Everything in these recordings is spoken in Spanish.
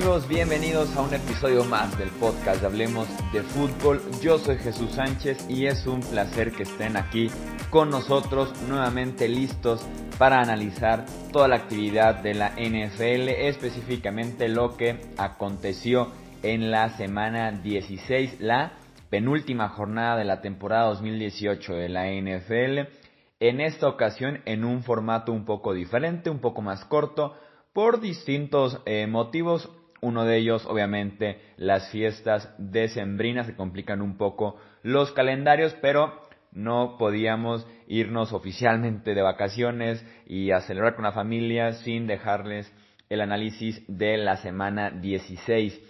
amigos? Bienvenidos a un episodio más del podcast Hablemos de Fútbol. Yo soy Jesús Sánchez y es un placer que estén aquí con nosotros nuevamente listos para analizar toda la actividad de la NFL, específicamente lo que aconteció en la semana 16, la penúltima jornada de la temporada 2018 de la NFL. En esta ocasión en un formato un poco diferente, un poco más corto, por distintos eh, motivos. Uno de ellos, obviamente, las fiestas decembrinas que complican un poco los calendarios, pero no podíamos irnos oficialmente de vacaciones y a celebrar con la familia sin dejarles el análisis de la semana 16.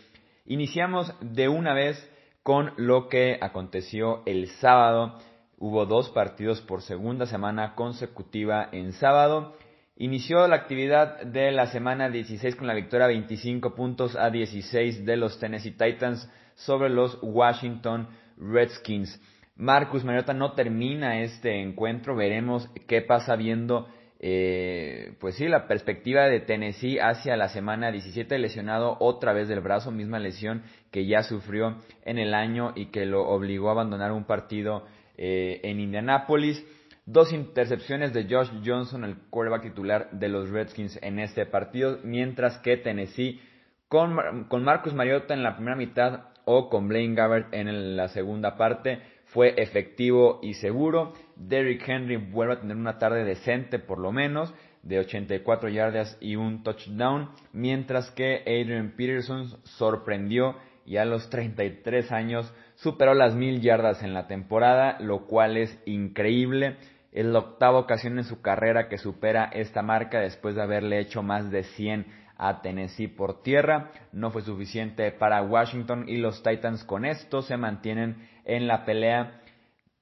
Iniciamos de una vez con lo que aconteció el sábado. Hubo dos partidos por segunda semana consecutiva en sábado Inició la actividad de la semana 16 con la victoria 25 puntos a 16 de los Tennessee Titans sobre los Washington Redskins. Marcus Mariota no termina este encuentro, veremos qué pasa viendo, eh, pues sí, la perspectiva de Tennessee hacia la semana 17, lesionado otra vez del brazo, misma lesión que ya sufrió en el año y que lo obligó a abandonar un partido eh, en Indianápolis. Dos intercepciones de Josh Johnson, el quarterback titular de los Redskins en este partido, mientras que Tennessee con, con Marcus Mariota en la primera mitad o con Blaine Gabbert en la segunda parte fue efectivo y seguro. Derrick Henry vuelve a tener una tarde decente por lo menos, de 84 yardas y un touchdown, mientras que Adrian Peterson sorprendió y a los 33 años superó las mil yardas en la temporada, lo cual es increíble. Es la octava ocasión en su carrera que supera esta marca después de haberle hecho más de 100 a Tennessee por tierra. No fue suficiente para Washington y los Titans con esto se mantienen en la pelea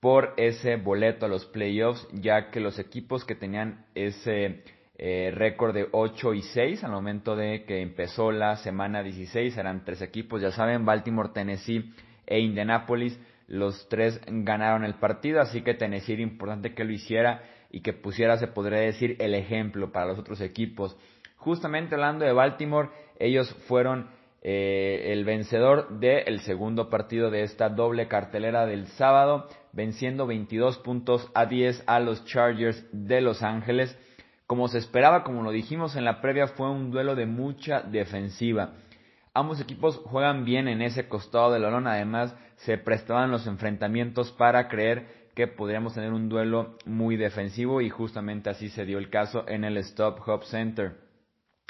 por ese boleto a los playoffs, ya que los equipos que tenían ese eh, récord de 8 y 6 al momento de que empezó la semana 16 eran tres equipos, ya saben, Baltimore, Tennessee e Indianapolis los tres ganaron el partido, así que Tennessee era importante que lo hiciera y que pusiera, se podría decir, el ejemplo para los otros equipos. Justamente hablando de Baltimore, ellos fueron eh, el vencedor del segundo partido de esta doble cartelera del sábado, venciendo 22 puntos a 10 a los Chargers de Los Ángeles. Como se esperaba, como lo dijimos en la previa, fue un duelo de mucha defensiva. Ambos equipos juegan bien en ese costado del balón, además se prestaban los enfrentamientos para creer que podríamos tener un duelo muy defensivo y justamente así se dio el caso en el Stop Hub Center.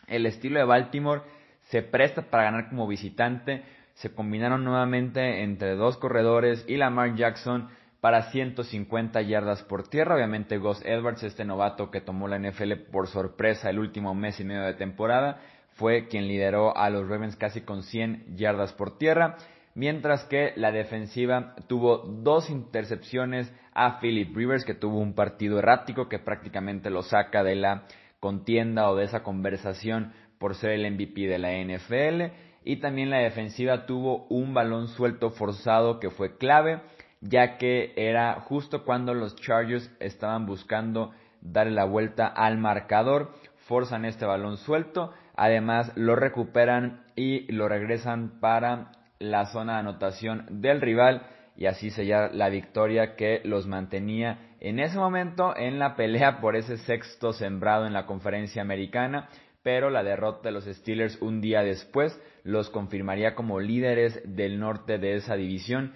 El estilo de Baltimore se presta para ganar como visitante, se combinaron nuevamente entre dos corredores y Lamar Jackson para 150 yardas por tierra. Obviamente Gus Edwards, este novato que tomó la NFL por sorpresa el último mes y medio de temporada, fue quien lideró a los Ravens casi con 100 yardas por tierra, mientras que la defensiva tuvo dos intercepciones a Philip Rivers, que tuvo un partido errático que prácticamente lo saca de la contienda o de esa conversación por ser el MVP de la NFL. Y también la defensiva tuvo un balón suelto forzado que fue clave, ya que era justo cuando los Chargers estaban buscando darle la vuelta al marcador, forzan este balón suelto Además, lo recuperan y lo regresan para la zona de anotación del rival. Y así sellar la victoria que los mantenía en ese momento en la pelea por ese sexto sembrado en la conferencia americana, pero la derrota de los Steelers un día después los confirmaría como líderes del norte de esa división,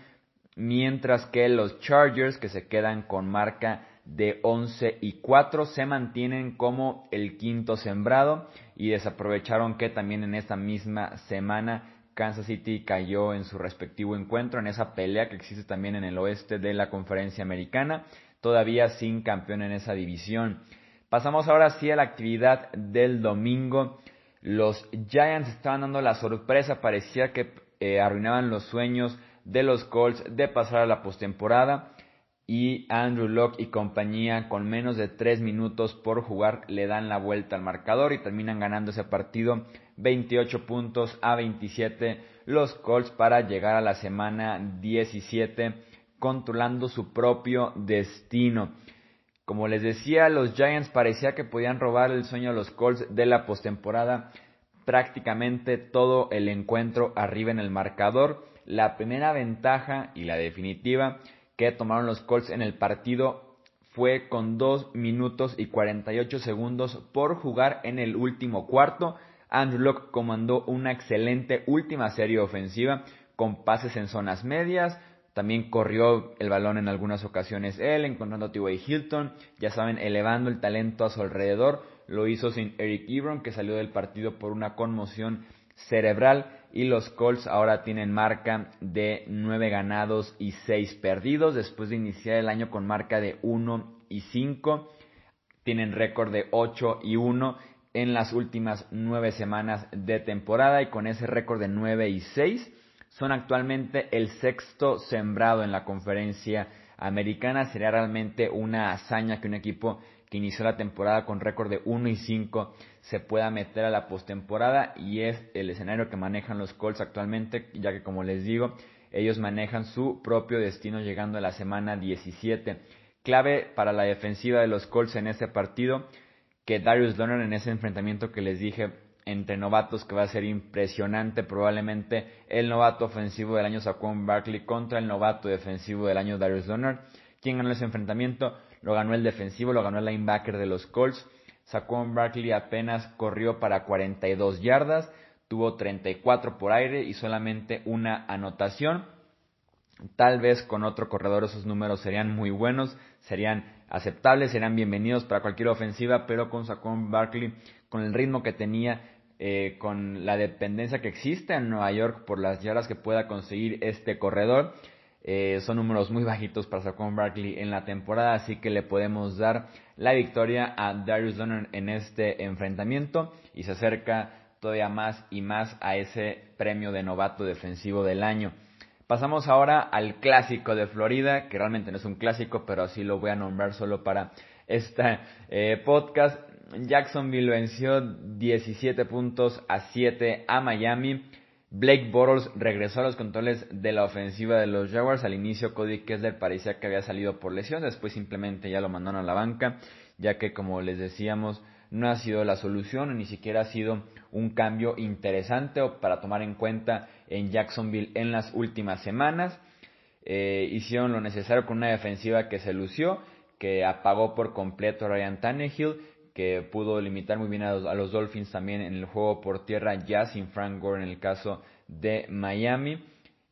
mientras que los Chargers, que se quedan con marca de 11 y 4 se mantienen como el quinto sembrado y desaprovecharon que también en esta misma semana Kansas City cayó en su respectivo encuentro en esa pelea que existe también en el oeste de la conferencia americana, todavía sin campeón en esa división. Pasamos ahora sí a la actividad del domingo. Los Giants estaban dando la sorpresa, parecía que eh, arruinaban los sueños de los Colts de pasar a la postemporada y Andrew Locke y compañía con menos de 3 minutos por jugar le dan la vuelta al marcador y terminan ganando ese partido 28 puntos a 27 los Colts para llegar a la semana 17 controlando su propio destino. Como les decía, los Giants parecía que podían robar el sueño a los Colts de la postemporada, prácticamente todo el encuentro arriba en el marcador. La primera ventaja y la definitiva tomaron los Colts en el partido fue con 2 minutos y 48 segundos por jugar en el último cuarto. Andrew Locke comandó una excelente última serie ofensiva con pases en zonas medias. También corrió el balón en algunas ocasiones él, encontrando a T.Y. Hilton, ya saben, elevando el talento a su alrededor. Lo hizo sin Eric Ebron, que salió del partido por una conmoción cerebral. Y los Colts ahora tienen marca de 9 ganados y 6 perdidos. Después de iniciar el año con marca de 1 y 5, tienen récord de 8 y 1 en las últimas 9 semanas de temporada. Y con ese récord de 9 y 6, son actualmente el sexto sembrado en la conferencia americana. Sería realmente una hazaña que un equipo que inició la temporada con récord de 1 y 5 se pueda meter a la postemporada y es el escenario que manejan los Colts actualmente, ya que como les digo, ellos manejan su propio destino llegando a la semana 17. Clave para la defensiva de los Colts en ese partido, que Darius Leonard en ese enfrentamiento que les dije entre novatos que va a ser impresionante, probablemente el novato ofensivo del año Saquon Barkley contra el novato defensivo del año Darius Leonard. ¿Quién ganó ese enfrentamiento? Lo ganó el defensivo, lo ganó el linebacker de los Colts. Saquon Barkley apenas corrió para 42 yardas, tuvo 34 por aire y solamente una anotación. Tal vez con otro corredor esos números serían muy buenos, serían aceptables, serían bienvenidos para cualquier ofensiva, pero con Saquon Barkley, con el ritmo que tenía, eh, con la dependencia que existe en Nueva York por las yardas que pueda conseguir este corredor, eh, son números muy bajitos para Saquon Barkley en la temporada, así que le podemos dar la victoria a Darius Leonard en este enfrentamiento y se acerca todavía más y más a ese premio de novato defensivo del año. Pasamos ahora al clásico de Florida, que realmente no es un clásico, pero así lo voy a nombrar solo para este podcast. Jacksonville venció 17 puntos a 7 a Miami. Blake Bortles regresó a los controles de la ofensiva de los Jaguars. Al inicio Cody Kessler parecía que había salido por lesión, después simplemente ya lo mandaron a la banca, ya que como les decíamos no ha sido la solución, ni siquiera ha sido un cambio interesante o para tomar en cuenta en Jacksonville en las últimas semanas. Eh, hicieron lo necesario con una defensiva que se lució, que apagó por completo a Ryan Tannehill que pudo limitar muy bien a los, Dolphins también en el juego por tierra, ya sin Frank Gore en el caso de Miami.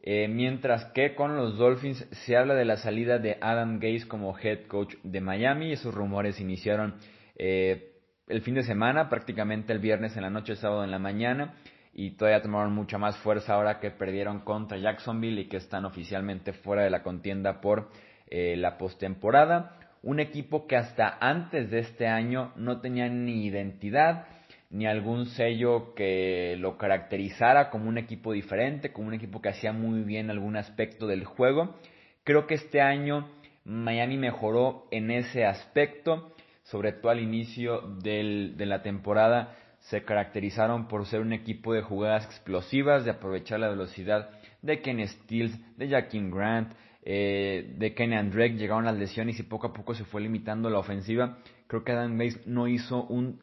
Eh, mientras que con los Dolphins se habla de la salida de Adam Gase como head coach de Miami. Esos rumores iniciaron eh, el fin de semana, prácticamente el viernes en la noche, sábado en la mañana. Y todavía tomaron mucha más fuerza ahora que perdieron contra Jacksonville y que están oficialmente fuera de la contienda por eh, la postemporada un equipo que hasta antes de este año no tenía ni identidad, ni algún sello que lo caracterizara como un equipo diferente, como un equipo que hacía muy bien algún aspecto del juego. Creo que este año Miami mejoró en ese aspecto, sobre todo al inicio de la temporada se caracterizaron por ser un equipo de jugadas explosivas, de aprovechar la velocidad de Ken Stills, de Jaquim Grant, eh, de Kenny Drake llegaron las lesiones y poco a poco se fue limitando la ofensiva. Creo que Adam Bates no hizo un,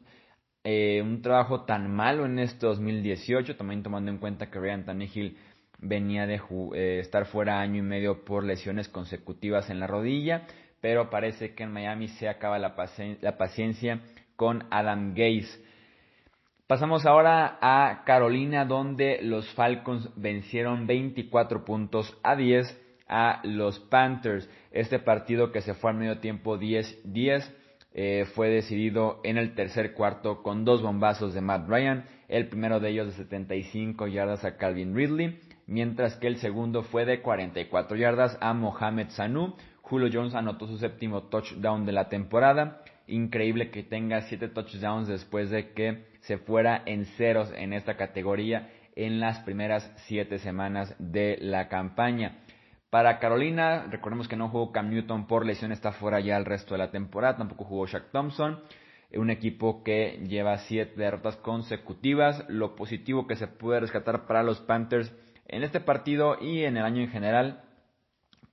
eh, un trabajo tan malo en este 2018, también tomando en cuenta que Ryan Tannehill venía de eh, estar fuera año y medio por lesiones consecutivas en la rodilla, pero parece que en Miami se acaba la, paciencia con Adam Gase. Pasamos ahora a Carolina, donde los Falcons vencieron 24 puntos a 10 a los Panthers. Este partido que se fue al medio tiempo 10-10 eh, fue decidido en el tercer cuarto con dos bombazos de Matt Ryan, el primero de ellos de 75 yardas a Calvin Ridley, mientras que el segundo fue de 44 yardas a Mohamed Sanu. Julio Jones anotó su séptimo touchdown de la temporada. Increíble que tenga siete touchdowns después de que se fuera en ceros en esta categoría en las primeras siete semanas de la campaña. Para Carolina, recordemos que no jugó Cam Newton por lesión, está fuera ya el resto de la temporada, tampoco jugó Shaq Thompson, un equipo que lleva siete derrotas consecutivas. Lo positivo que se puede rescatar para los Panthers en este partido y en el año en general,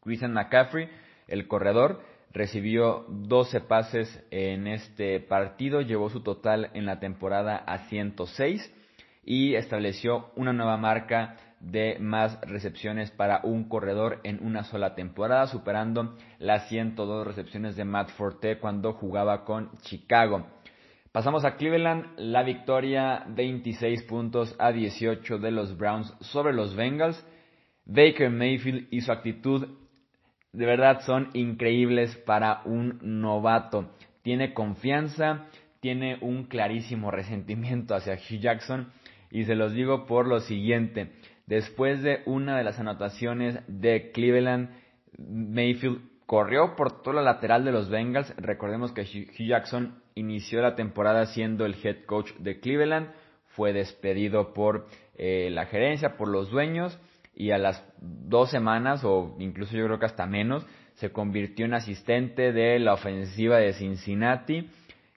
Christian McCaffrey, el corredor, recibió 12 pases en este partido, llevó su total en la temporada a 106 y estableció una nueva marca de más recepciones para un corredor en una sola temporada, superando las 102 recepciones de Matt Forte cuando jugaba con Chicago. Pasamos a Cleveland, la victoria 26 puntos a 18 de los Browns sobre los Bengals. Baker Mayfield y su actitud de verdad son increíbles para un novato. Tiene confianza, tiene un clarísimo resentimiento hacia Hugh Jackson y se los digo por lo siguiente. Después de una de las anotaciones de Cleveland, Mayfield corrió por toda la lateral de los Bengals. Recordemos que Hugh Jackson inició la temporada siendo el head coach de Cleveland, fue despedido por eh, la gerencia, por los dueños, y a las dos semanas, o incluso yo creo que hasta menos, se convirtió en asistente de la ofensiva de Cincinnati.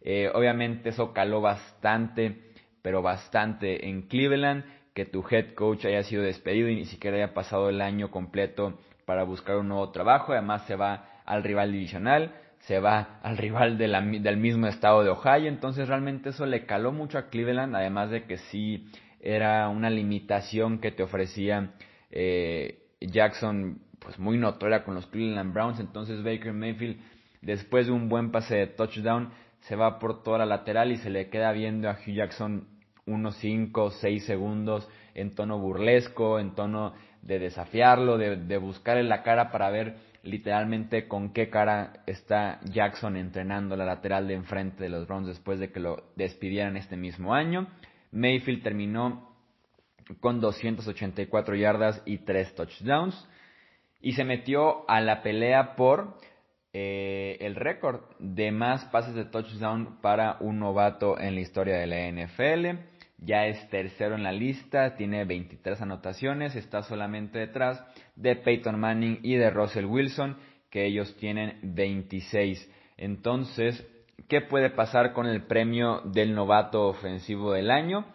Eh, obviamente eso caló bastante, pero bastante en Cleveland, que tu head coach haya sido despedido y ni siquiera haya pasado el año completo para buscar un nuevo trabajo. Además se va al rival divisional se va al rival del mismo estado de Ohio, entonces realmente eso le caló mucho a Cleveland, además de que sí era una limitación que te ofrecía eh, Jackson, pues muy notoria con los Cleveland Browns, entonces Baker Mayfield, después de un buen pase de touchdown, se va por toda la lateral y se le queda viendo a Hugh Jackson unos 5 o 6 segundos en tono burlesco, en tono de desafiarlo, de, de buscarle la cara para ver literalmente con qué cara está Jackson entrenando la lateral de enfrente de los Browns después de que lo despidieran este mismo año. Mayfield terminó con 284 yardas y 3 touchdowns y se metió a la pelea por eh, el récord de más pases de touchdown para un novato en la historia de la NFL. Ya es tercero en la lista, tiene 23 anotaciones, está solamente detrás de Peyton Manning y de Russell Wilson, que ellos tienen 26. Entonces, ¿qué puede pasar con el premio del novato ofensivo del año?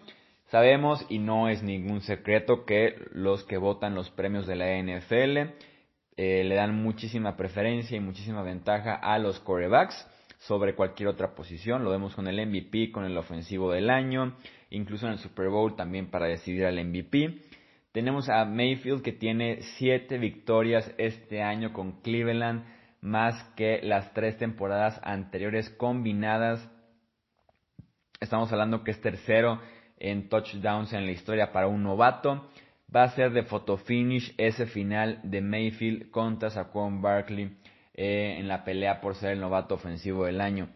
Sabemos, y no es ningún secreto, que los que votan los premios de la NFL eh, le dan muchísima preferencia y muchísima ventaja a los corebacks sobre cualquier otra posición. Lo vemos con el MVP, con el ofensivo del año, incluso en el Super Bowl también para decidir al MVP. Tenemos a Mayfield que tiene siete victorias este año con Cleveland, más que las tres temporadas anteriores combinadas. Estamos hablando que es tercero en touchdowns en la historia para un novato. Va a ser de photo finish ese final de Mayfield contra Saquon Barkley eh, en la pelea por ser el novato ofensivo del año.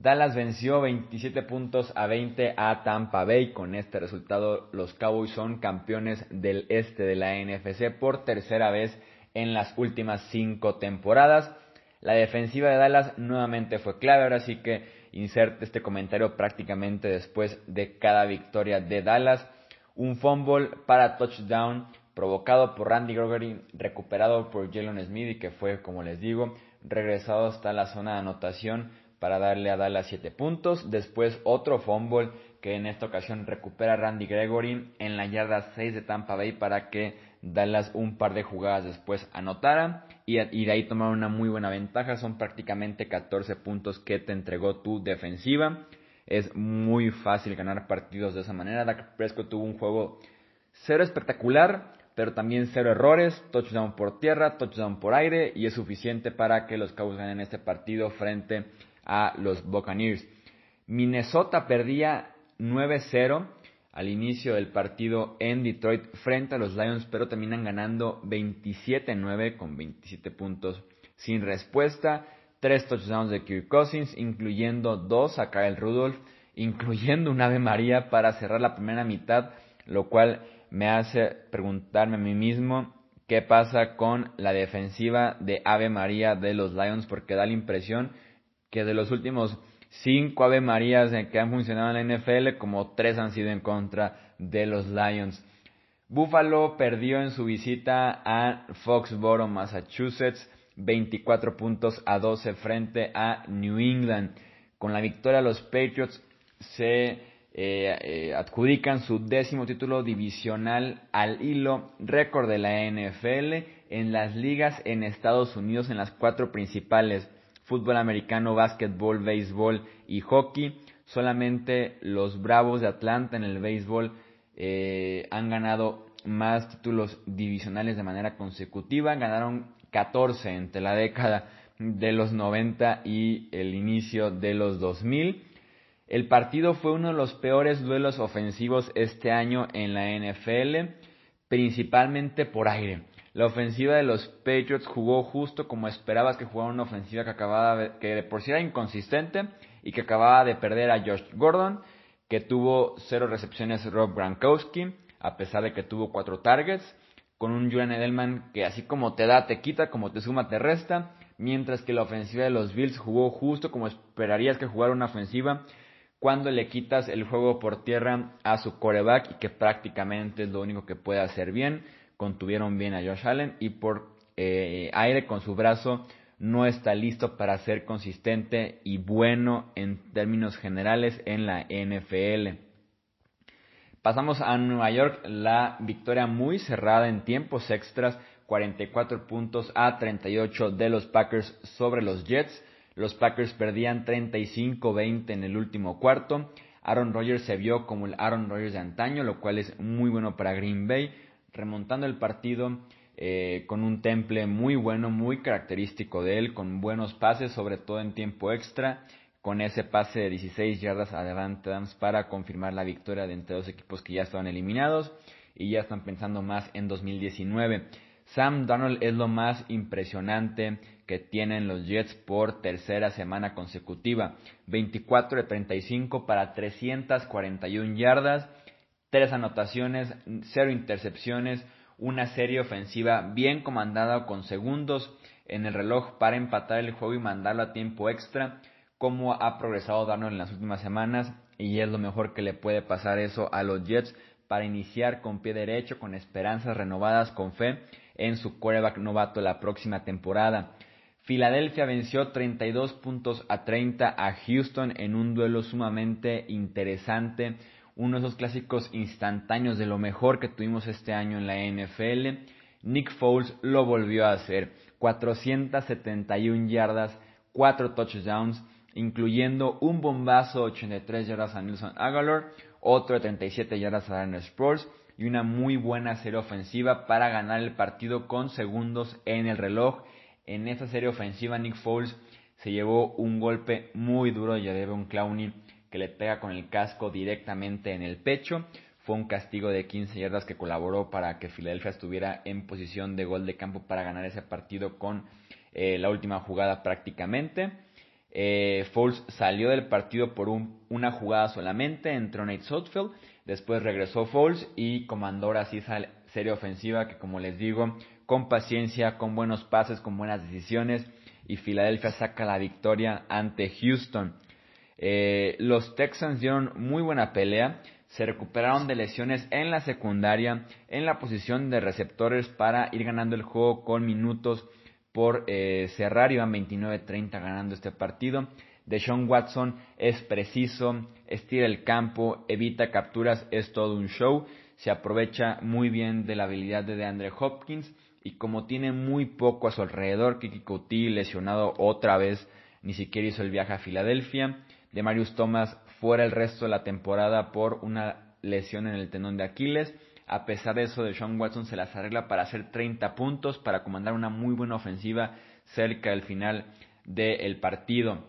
Dallas venció 27 puntos a 20 a Tampa Bay. Con este resultado, los Cowboys son campeones del este de la NFC por tercera vez en las últimas cinco temporadas. La defensiva de Dallas nuevamente fue clave, ahora sí que inserte este comentario prácticamente después de cada victoria de Dallas. Un fumble para touchdown provocado por Randy Gregory, recuperado por Jalen Smith y que fue, como les digo, regresado hasta la zona de anotación para darle a Dallas 7 puntos. Después otro fumble que en esta ocasión recupera Randy Gregory en la yarda 6 de Tampa Bay para que Dallas un par de jugadas después anotara y, de ahí tomar una muy buena ventaja. Son prácticamente 14 puntos que te entregó tu defensiva. Es muy fácil ganar partidos de esa manera. Dak Prescott tuvo un juego cero espectacular, pero también cero errores, touchdown por tierra, touchdown por aire y es suficiente para que los Cowboys ganen este partido frente a los Buccaneers. Minnesota perdía 9-0 al inicio del partido en Detroit frente a los Lions, pero terminan ganando 27-9 con 27 puntos sin respuesta. Tres touchdowns de Kirk Cousins, incluyendo dos a Kyle Rudolph, incluyendo un Ave María para cerrar la primera mitad, lo cual me hace preguntarme a mí mismo qué pasa con la defensiva de Ave María de los Lions, porque da la impresión que de los últimos cinco Ave Marías que han funcionado en la NFL, como tres han sido en contra de los Lions. Buffalo perdió en su visita a Foxboro, Massachusetts, 24 puntos a 12 frente a New England. Con la victoria los Patriots se eh, eh, adjudican su décimo título divisional al hilo récord de la NFL en las ligas en Estados Unidos en las cuatro principales fútbol americano, básquetbol, béisbol y hockey. Solamente los Bravos de Atlanta en el béisbol eh, han ganado más títulos divisionales de manera consecutiva, ganaron 14 entre la década de los 90 y el inicio de los 2000. El partido fue uno de los peores duelos ofensivos este año en la NFL, principalmente por aire. La ofensiva de los Patriots jugó justo como esperabas que jugara una ofensiva que acababa que por sí era inconsistente y que acababa de perder a Josh Gordon, que tuvo cero recepciones Rob Gronkowski, a pesar de que tuvo cuatro targets, con un Julian Edelman que así como te da, te quita, como te suma, te resta, mientras que la ofensiva de los Bills jugó justo como esperarías que jugara una ofensiva cuando le quitas el juego por tierra a su coreback y que prácticamente es lo único que puede hacer bien. Contuvieron bien a Josh Allen y por eh, aire con su brazo no está listo para ser consistente y bueno en términos generales en la NFL. Pasamos a Nueva York, la victoria muy cerrada en tiempos extras, 44 puntos a 38 de los Packers sobre los Jets. Los Packers perdían 35-20 en el último cuarto. Aaron Rodgers se vio como el Aaron Rodgers de antaño, lo cual es muy bueno para Green Bay, remontando el partido eh, con un temple muy bueno, muy característico de él, con buenos pases, sobre todo en tiempo extra con ese pase de 16 yardas adelante para confirmar la victoria de entre dos equipos que ya estaban eliminados y ya están pensando más en 2019. Sam Donald es lo más impresionante que tienen los Jets por tercera semana consecutiva. 24 de 35 para 341 yardas, 3 anotaciones, 0 intercepciones, una serie ofensiva bien comandada con segundos en el reloj para empatar el juego y mandarlo a tiempo extra cómo ha progresado Darnold en las últimas semanas y es lo mejor que le puede pasar eso a los Jets para iniciar con pie derecho, con esperanzas renovadas, con fe en su quarterback novato la próxima temporada. Filadelfia venció 32 puntos a 30 a Houston en un duelo sumamente interesante, uno de esos clásicos instantáneos de lo mejor que tuvimos este año en la NFL. Nick Foles lo volvió a hacer, 471 yardas, 4 touchdowns, incluyendo un bombazo 83 yardas a Nilsson Aguilar, otro de 37 yardas a Darren Sproles y una muy buena serie ofensiva para ganar el partido con segundos en el reloj. En esa serie ofensiva Nick Foles se llevó un golpe muy duro de un Clowney que le pega con el casco directamente en el pecho. Fue un castigo de 15 yardas que colaboró para que Filadelfia estuviera en posición de gol de campo para ganar ese partido con eh, la última jugada prácticamente. Eh, Foles salió del partido por una jugada solamente, entró Nate Sotfield, después regresó Foles y comandó así esa serie ofensiva que como les digo, con paciencia, con buenos pases, con buenas decisiones y Filadelfia saca la victoria ante Houston. Eh, los Texans dieron muy buena pelea, se recuperaron de lesiones en la secundaria, en la posición de receptores para ir ganando el juego con minutos por eh, cerrar, iban 29-30 ganando este partido. Deshaun Watson es preciso, estira el campo, evita capturas, es todo un show. Se aprovecha muy bien de la habilidad de DeAndre Hopkins y como tiene muy poco a su alrededor, Kiki Couty lesionado otra vez, ni siquiera hizo el viaje a Filadelfia. De Marius Thomas fuera el resto de la temporada por una lesión en el tendón de Aquiles. A pesar de eso, de Sean Watson se las arregla para hacer 30 puntos, para comandar una muy buena ofensiva cerca del final del partido.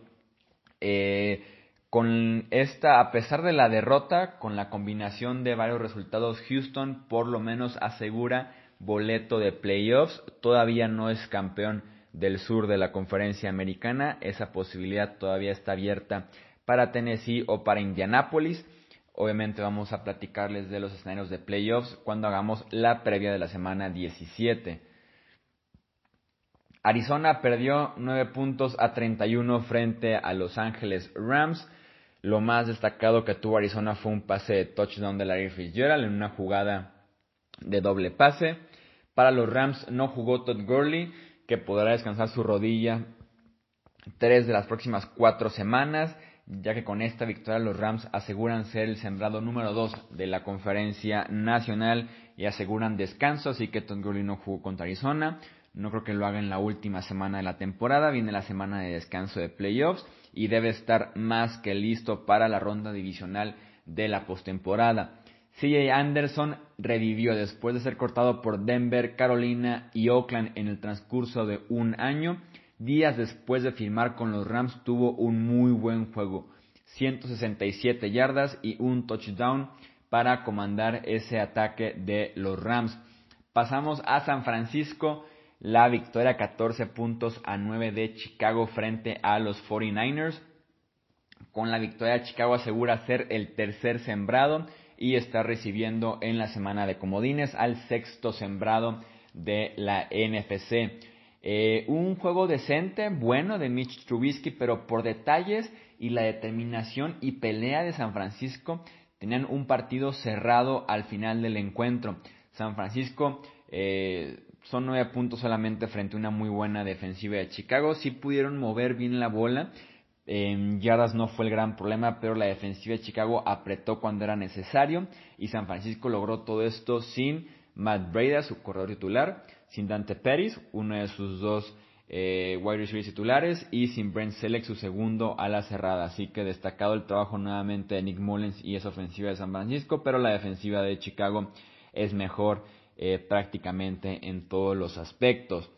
Eh, con esta, a pesar de la derrota, con la combinación de varios resultados, Houston por lo menos asegura boleto de playoffs. Todavía no es campeón del sur de la conferencia americana. Esa posibilidad todavía está abierta para Tennessee o para Indianapolis. Obviamente vamos a platicarles de los escenarios de playoffs cuando hagamos la previa de la semana 17. Arizona perdió 9 puntos a 31 frente a Los Ángeles Rams. Lo más destacado que tuvo Arizona fue un pase de touchdown de Larry Fitzgerald en una jugada de doble pase. Para los Rams no jugó Todd Gurley, que podrá descansar su rodilla tres de las próximas cuatro semanas ya que con esta victoria los Rams aseguran ser el sembrado número 2 de la conferencia nacional y aseguran descanso, así que Todd Gurley no jugó contra Arizona. No creo que lo haga en la última semana de la temporada, viene la semana de descanso de playoffs y debe estar más que listo para la ronda divisional de la postemporada. CJ Anderson revivió después de ser cortado por Denver, Carolina y Oakland en el transcurso de un año. Días después de firmar con los Rams tuvo un muy buen juego, 167 yardas y un touchdown para comandar ese ataque de los Rams. Pasamos a San Francisco, la victoria 14 puntos a 9 de Chicago frente a los 49ers. Con la victoria Chicago asegura ser el tercer sembrado y está recibiendo en la semana de comodines al sexto sembrado de la NFC. Eh, un juego decente, bueno de Mitch Trubisky, pero por detalles y la determinación y pelea de San Francisco tenían un partido cerrado al final del encuentro. San Francisco eh, son nueve puntos solamente frente a una muy buena defensiva de Chicago. Sí pudieron mover bien la bola. En yardas no fue el gran problema, pero la defensiva de Chicago apretó cuando era necesario y San Francisco logró todo esto sin Matt Breda, su corredor titular, sin Dante Pérez, uno de sus dos eh, wide receivers titulares, y sin Brent Selleck, su segundo a la cerrada. Así que destacado el trabajo nuevamente de Nick Mullens y esa ofensiva de San Francisco, pero la defensiva de Chicago es mejor eh, prácticamente en todos los aspectos.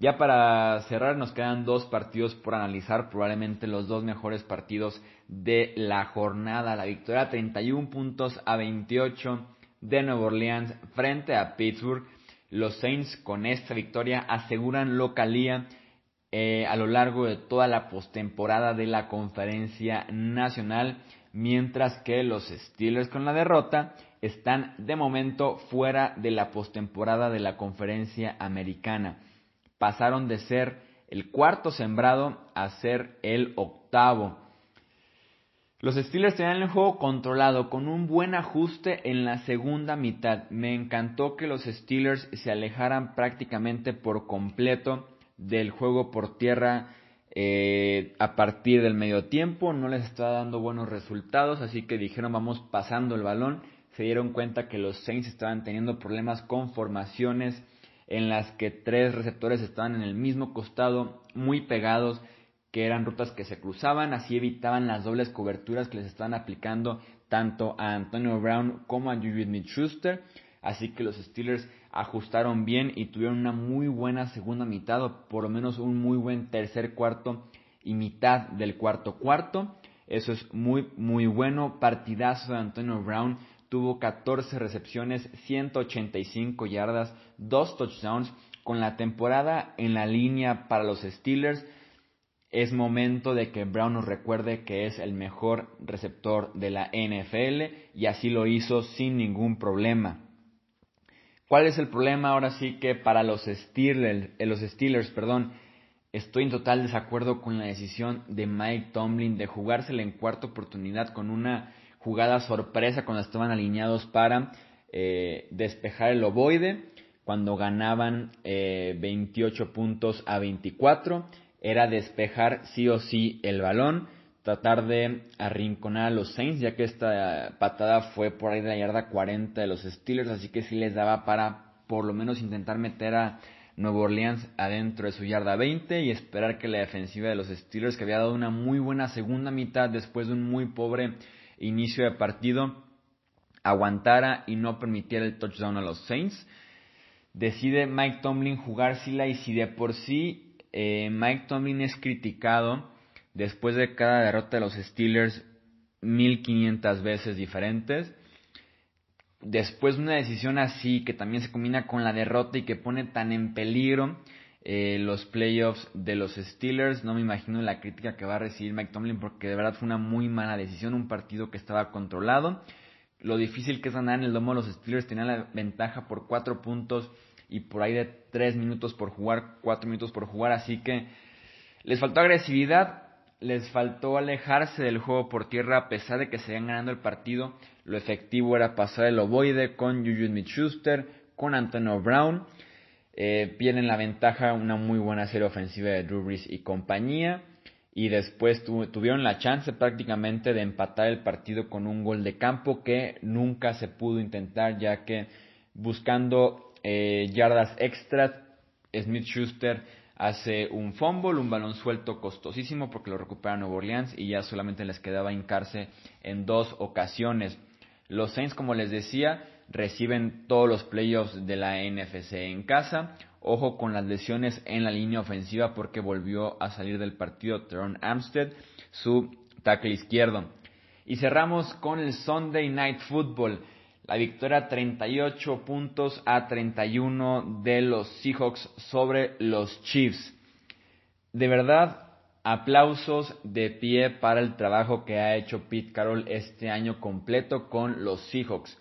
Ya para cerrar nos quedan dos partidos por analizar, probablemente los dos mejores partidos de la jornada. La victoria 31 puntos a 28 de Nueva Orleans frente a Pittsburgh. Los Saints con esta victoria aseguran localía eh, a lo largo de toda la postemporada de la conferencia nacional, mientras que los Steelers con la derrota están de momento fuera de la postemporada de la conferencia americana. Pasaron de ser el cuarto sembrado a ser el octavo. Los Steelers tenían el juego controlado con un buen ajuste en la segunda mitad. Me encantó que los Steelers se alejaran prácticamente por completo del juego por tierra eh, a partir del medio tiempo. No les estaba dando buenos resultados, así que dijeron vamos pasando el balón. Se dieron cuenta que los Saints estaban teniendo problemas con formaciones en las que tres receptores estaban en el mismo costado, muy pegados que eran rutas que se cruzaban, así evitaban las dobles coberturas que les estaban aplicando tanto a Antonio Brown como a Juju Smith-Schuster, así que los Steelers ajustaron bien y tuvieron una muy buena segunda mitad o por lo menos un muy buen tercer cuarto y mitad del cuarto cuarto. Eso es muy muy bueno, partidazo de Antonio Brown, tuvo 14 recepciones, 185 yardas, 2 touchdowns con la temporada en la línea para los Steelers es momento de que Brown nos recuerde que es el mejor receptor de la NFL y así lo hizo sin ningún problema. ¿Cuál es el problema ahora sí que para los Steelers, eh, los Steelers, perdón, estoy en total desacuerdo con la decisión de Mike Tomlin de jugársela en cuarta oportunidad con una jugada sorpresa cuando estaban alineados para eh, despejar el ovoide, cuando ganaban 28 eh, puntos a 24 era despejar sí o sí el balón, tratar de arrinconar a los Saints, ya que esta patada fue por ahí de la yarda 40 de los Steelers, así que sí les daba para por lo menos intentar meter a Nuevo Orleans adentro de su yarda 20 y esperar que la defensiva de los Steelers, que había dado una muy buena segunda mitad después de un muy pobre inicio de partido, aguantara y no permitiera el touchdown a los Saints. Decide Mike Tomlin jugársela y si de por sí eh, Mike Tomlin es criticado después de cada derrota de los Steelers 1500 veces diferentes. Después de una decisión así, que también se combina con la derrota y que pone tan en peligro eh, los playoffs de los Steelers, no me imagino la crítica que va a recibir Mike Tomlin porque de verdad fue una muy mala decisión, un partido que estaba controlado. Lo difícil que es ganar en el domo de los Steelers, tenía la ventaja por cuatro puntos y por ahí de 3 minutos por jugar, 4 minutos por jugar, así que les faltó agresividad, les faltó alejarse del juego por tierra a pesar de que se iban ganando el partido, lo efectivo era pasar el ovoide con Juju Smith-Schuster, con Antonio Brown, eh, pierden la ventaja una muy buena serie ofensiva de Drew Brees y compañía, y después tuvieron la chance prácticamente de empatar el partido con un gol de campo que nunca se pudo intentar ya que buscando eh, yardas extras. Smith Schuster hace un fumble, un balón suelto costosísimo porque lo recupera Nuevo Orleans y ya solamente les quedaba hincarse en dos ocasiones. Los Saints, como les decía, reciben todos los playoffs de la NFC en casa. Ojo con las lesiones en la línea ofensiva porque volvió a salir del partido Teron Amstead, su tackle izquierdo. Y cerramos con el Sunday Night Football. La victoria 38 puntos a 31 de los Seahawks sobre los Chiefs. De verdad, aplausos de pie para el trabajo que ha hecho Pete Carroll este año completo con los Seahawks.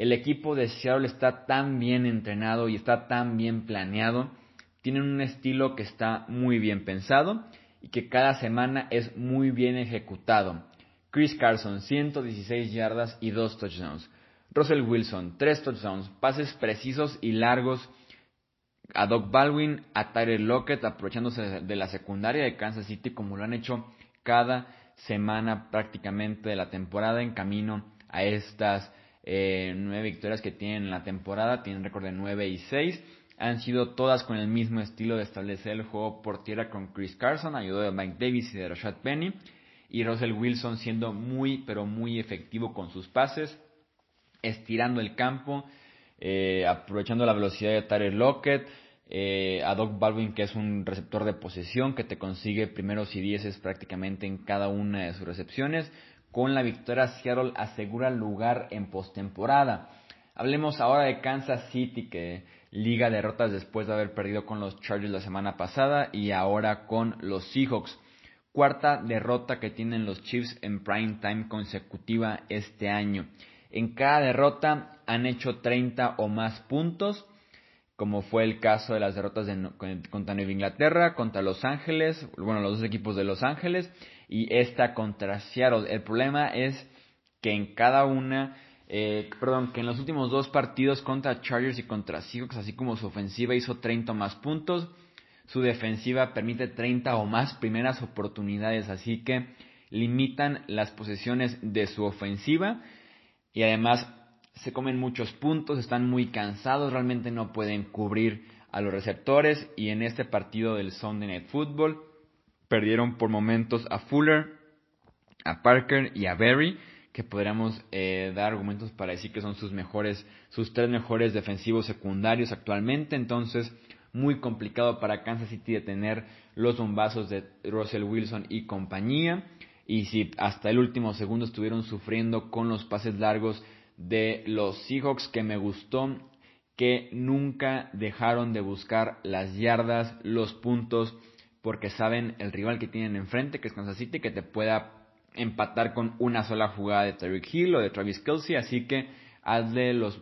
El equipo de Seattle está tan bien entrenado y está tan bien planeado. Tienen un estilo que está muy bien pensado y que cada semana es muy bien ejecutado. Chris Carson, 116 yardas y 2 touchdowns. Russell Wilson, tres touchdowns, pases precisos y largos a Doc Baldwin, a Tyler Lockett, aprovechándose de la secundaria de Kansas City como lo han hecho cada semana prácticamente de la temporada en camino a estas eh, nueve victorias que tienen en la temporada, tienen récord de 9 y 6. Han sido todas con el mismo estilo de establecer el juego por tierra con Chris Carson, ayudado de Mike Davis y de Rashad Penny. Y Russell Wilson siendo muy, pero muy efectivo con sus pases estirando el campo, eh, aprovechando la velocidad de Tyler Lockett, eh, a Doc Baldwin, que es un receptor de posesión que te consigue primeros y dieces prácticamente en cada una de sus recepciones. Con la victoria, Seattle asegura lugar en postemporada. Hablemos ahora de Kansas City, que liga derrotas después de haber perdido con los Chargers la semana pasada y ahora con los Seahawks. Cuarta derrota que tienen los Chiefs en prime time consecutiva este año. En cada derrota han hecho 30 o más puntos, como fue el caso de las derrotas contra Nueva Inglaterra, contra Los Ángeles, bueno, los dos equipos de Los Ángeles, y esta contra Seattle. El problema es que en cada una, eh, perdón, que en los últimos dos partidos contra Chargers y contra Seahawks, así como su ofensiva hizo 30 o más puntos, su defensiva permite 30 o más primeras oportunidades, así que limitan las posesiones de su ofensiva y además se comen muchos puntos, están muy cansados, realmente no pueden cubrir a los receptores y en este partido del Sunday Night Football perdieron por momentos a Fuller, a Parker y a Berry, que podríamos eh, dar argumentos para decir que son sus mejores, sus tres mejores defensivos secundarios actualmente, entonces muy complicado para Kansas City detener los bombazos de Russell Wilson y compañía. Y si hasta el último segundo estuvieron sufriendo con los pases largos de los Seahawks que me gustó que nunca dejaron de buscar las yardas, los puntos, porque saben el rival que tienen enfrente, que es Kansas City, que te pueda empatar con una sola jugada de Tyreek Hill o de Travis Kelsey, así que hazle los,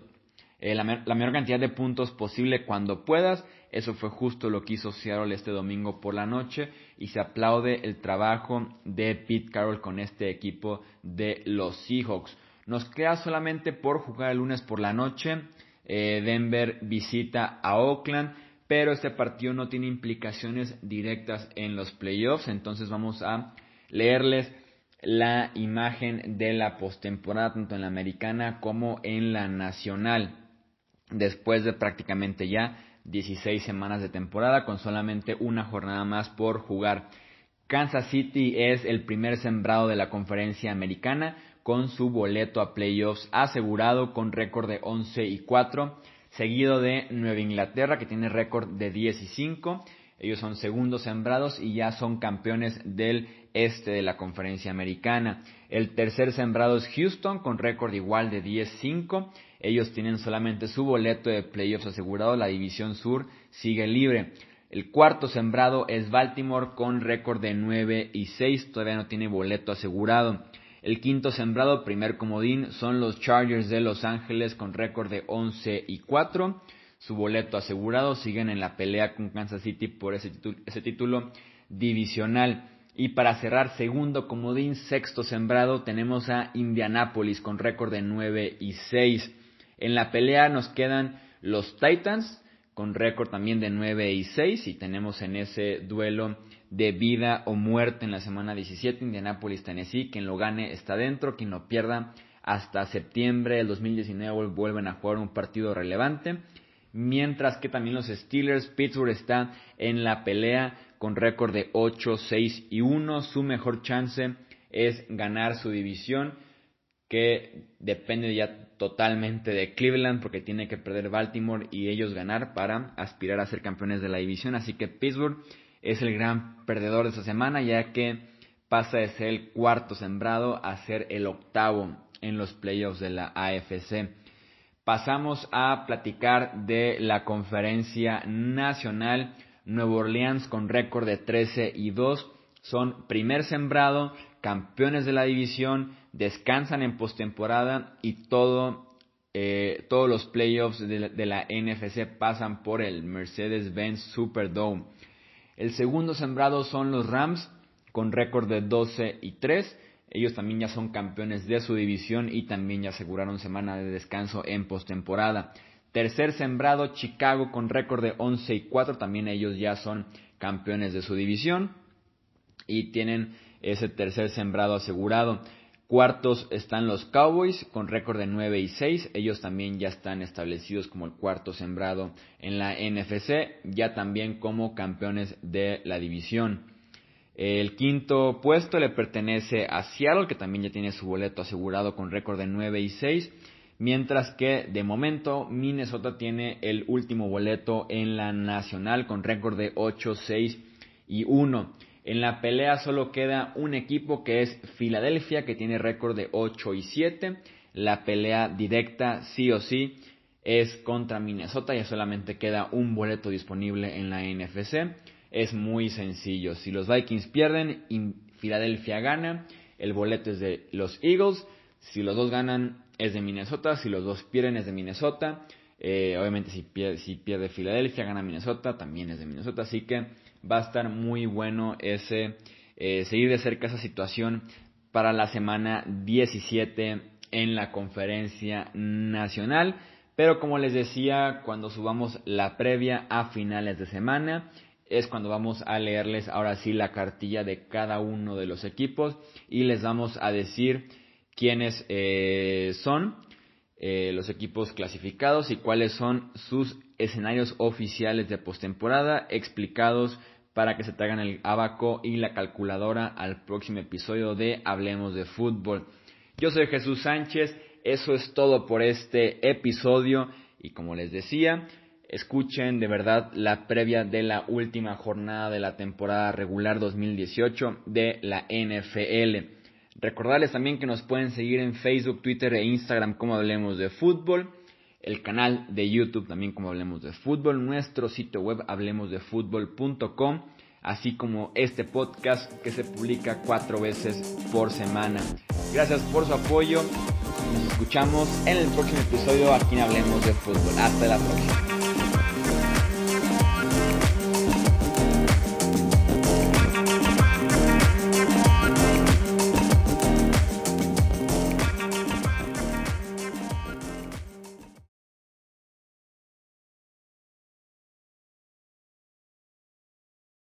eh, la, la, mayor cantidad de puntos posible cuando puedas. Eso fue justo lo que hizo Seattle este domingo por la noche y se aplaude el trabajo de Pete Carroll con este equipo de los Seahawks. Nos queda solamente por jugar el lunes por la noche. Eh, Denver visita a Oakland, pero este partido no tiene implicaciones directas en los playoffs, entonces vamos a leerles la imagen de la postemporada tanto en la americana como en la nacional. Después de prácticamente ya 16 semanas de temporada con solamente una jornada más por jugar. Kansas City es el primer sembrado de la conferencia americana con su boleto a playoffs asegurado con récord de 11 y 4, seguido de Nueva Inglaterra que tiene récord de 10 y 5. Ellos son segundos sembrados y ya son campeones del este de la conferencia americana. El tercer sembrado es Houston con récord igual de 10-5 ellos tienen solamente su boleto de playoffs asegurado, la división sur sigue libre. El cuarto sembrado es Baltimore con récord de 9 y 6, todavía no tiene boleto asegurado. El quinto sembrado, primer comodín, son los Chargers de Los Ángeles con récord de 11 y 4. Su boleto asegurado siguen en la pelea con Kansas City por ese, título divisional. Y para cerrar, segundo comodín, sexto sembrado, tenemos a Indianapolis con récord de 9 y 6. En la pelea nos quedan los Titans con récord también de 9 y 6 y tenemos en ese duelo de vida o muerte en la semana 17 Indianapolis Tennessee, quien lo gane está dentro, quien lo pierda hasta septiembre del 2019 vuelven a jugar un partido relevante, mientras que también los Steelers, Pittsburgh está en la pelea con récord de 8, 6 y 1, su mejor chance es ganar su división que depende ya totalmente de Cleveland porque tiene que perder Baltimore y ellos ganar para aspirar a ser campeones de la división. Así que Pittsburgh es el gran perdedor de esta semana ya que pasa de ser el cuarto sembrado a ser el octavo en los playoffs de la AFC. Pasamos a platicar de la conferencia nacional. Nuevo Orleans con récord de 13 y 2 son primer sembrado, campeones de la división, descansan en postemporada y todo, eh, todos los playoffs de la, NFC pasan por el Mercedes-Benz Superdome. El segundo sembrado son los Rams con récord de 12 y 3. Ellos también ya son campeones de su división y también ya aseguraron semana de descanso en postemporada. Tercer sembrado Chicago con récord de 11 y 4. También ellos ya son campeones de su división y tienen ese tercer sembrado asegurado. Cuartos están los Cowboys con récord de 9 y 6. Ellos también ya están establecidos como el cuarto sembrado en la NFC, ya también como campeones de la división. El quinto puesto le pertenece a Seattle, que también ya tiene su boleto asegurado con récord de 9 y 6. Mientras que de momento Minnesota tiene el último boleto en la nacional con récord de 8, 6 y 1. En la pelea solo queda un equipo que es Filadelfia, que tiene récord de 8 y 7. La pelea directa, sí o sí, es contra Minnesota. Ya solamente queda un boleto disponible en la NFC. Es muy sencillo. Si los Vikings pierden y Filadelfia gana, el boleto es de los Eagles. Si los dos ganan, es de Minnesota. Si los dos pierden, es de Minnesota. Eh, obviamente, si pierde, si pierde Filadelfia, gana Minnesota, también es de Minnesota. Así que va a estar muy bueno ese eh, seguir de cerca esa situación para la semana 17 en la conferencia nacional. Pero como les decía, cuando subamos la previa a finales de semana, es cuando vamos a leerles ahora sí la cartilla de cada uno de los equipos y les vamos a decir quiénes eh, son eh, los equipos clasificados y cuáles son sus escenarios oficiales de postemporada explicados para que se traigan el abaco y la calculadora al próximo episodio de Hablemos de Fútbol. Yo soy Jesús Sánchez, eso es todo por este episodio y como les decía, escuchen de verdad la previa de la última jornada de la temporada regular 2018 de la NFL. Recordarles también que nos pueden seguir en Facebook, Twitter e Instagram como Hablemos de Fútbol el canal de YouTube también como Hablemos de Fútbol, nuestro sitio web hablemosdefutbol.com, así como este podcast que se publica cuatro veces por semana. Gracias por su apoyo. Nos escuchamos en el próximo episodio aquí en Hablemos de Fútbol. Hasta la próxima.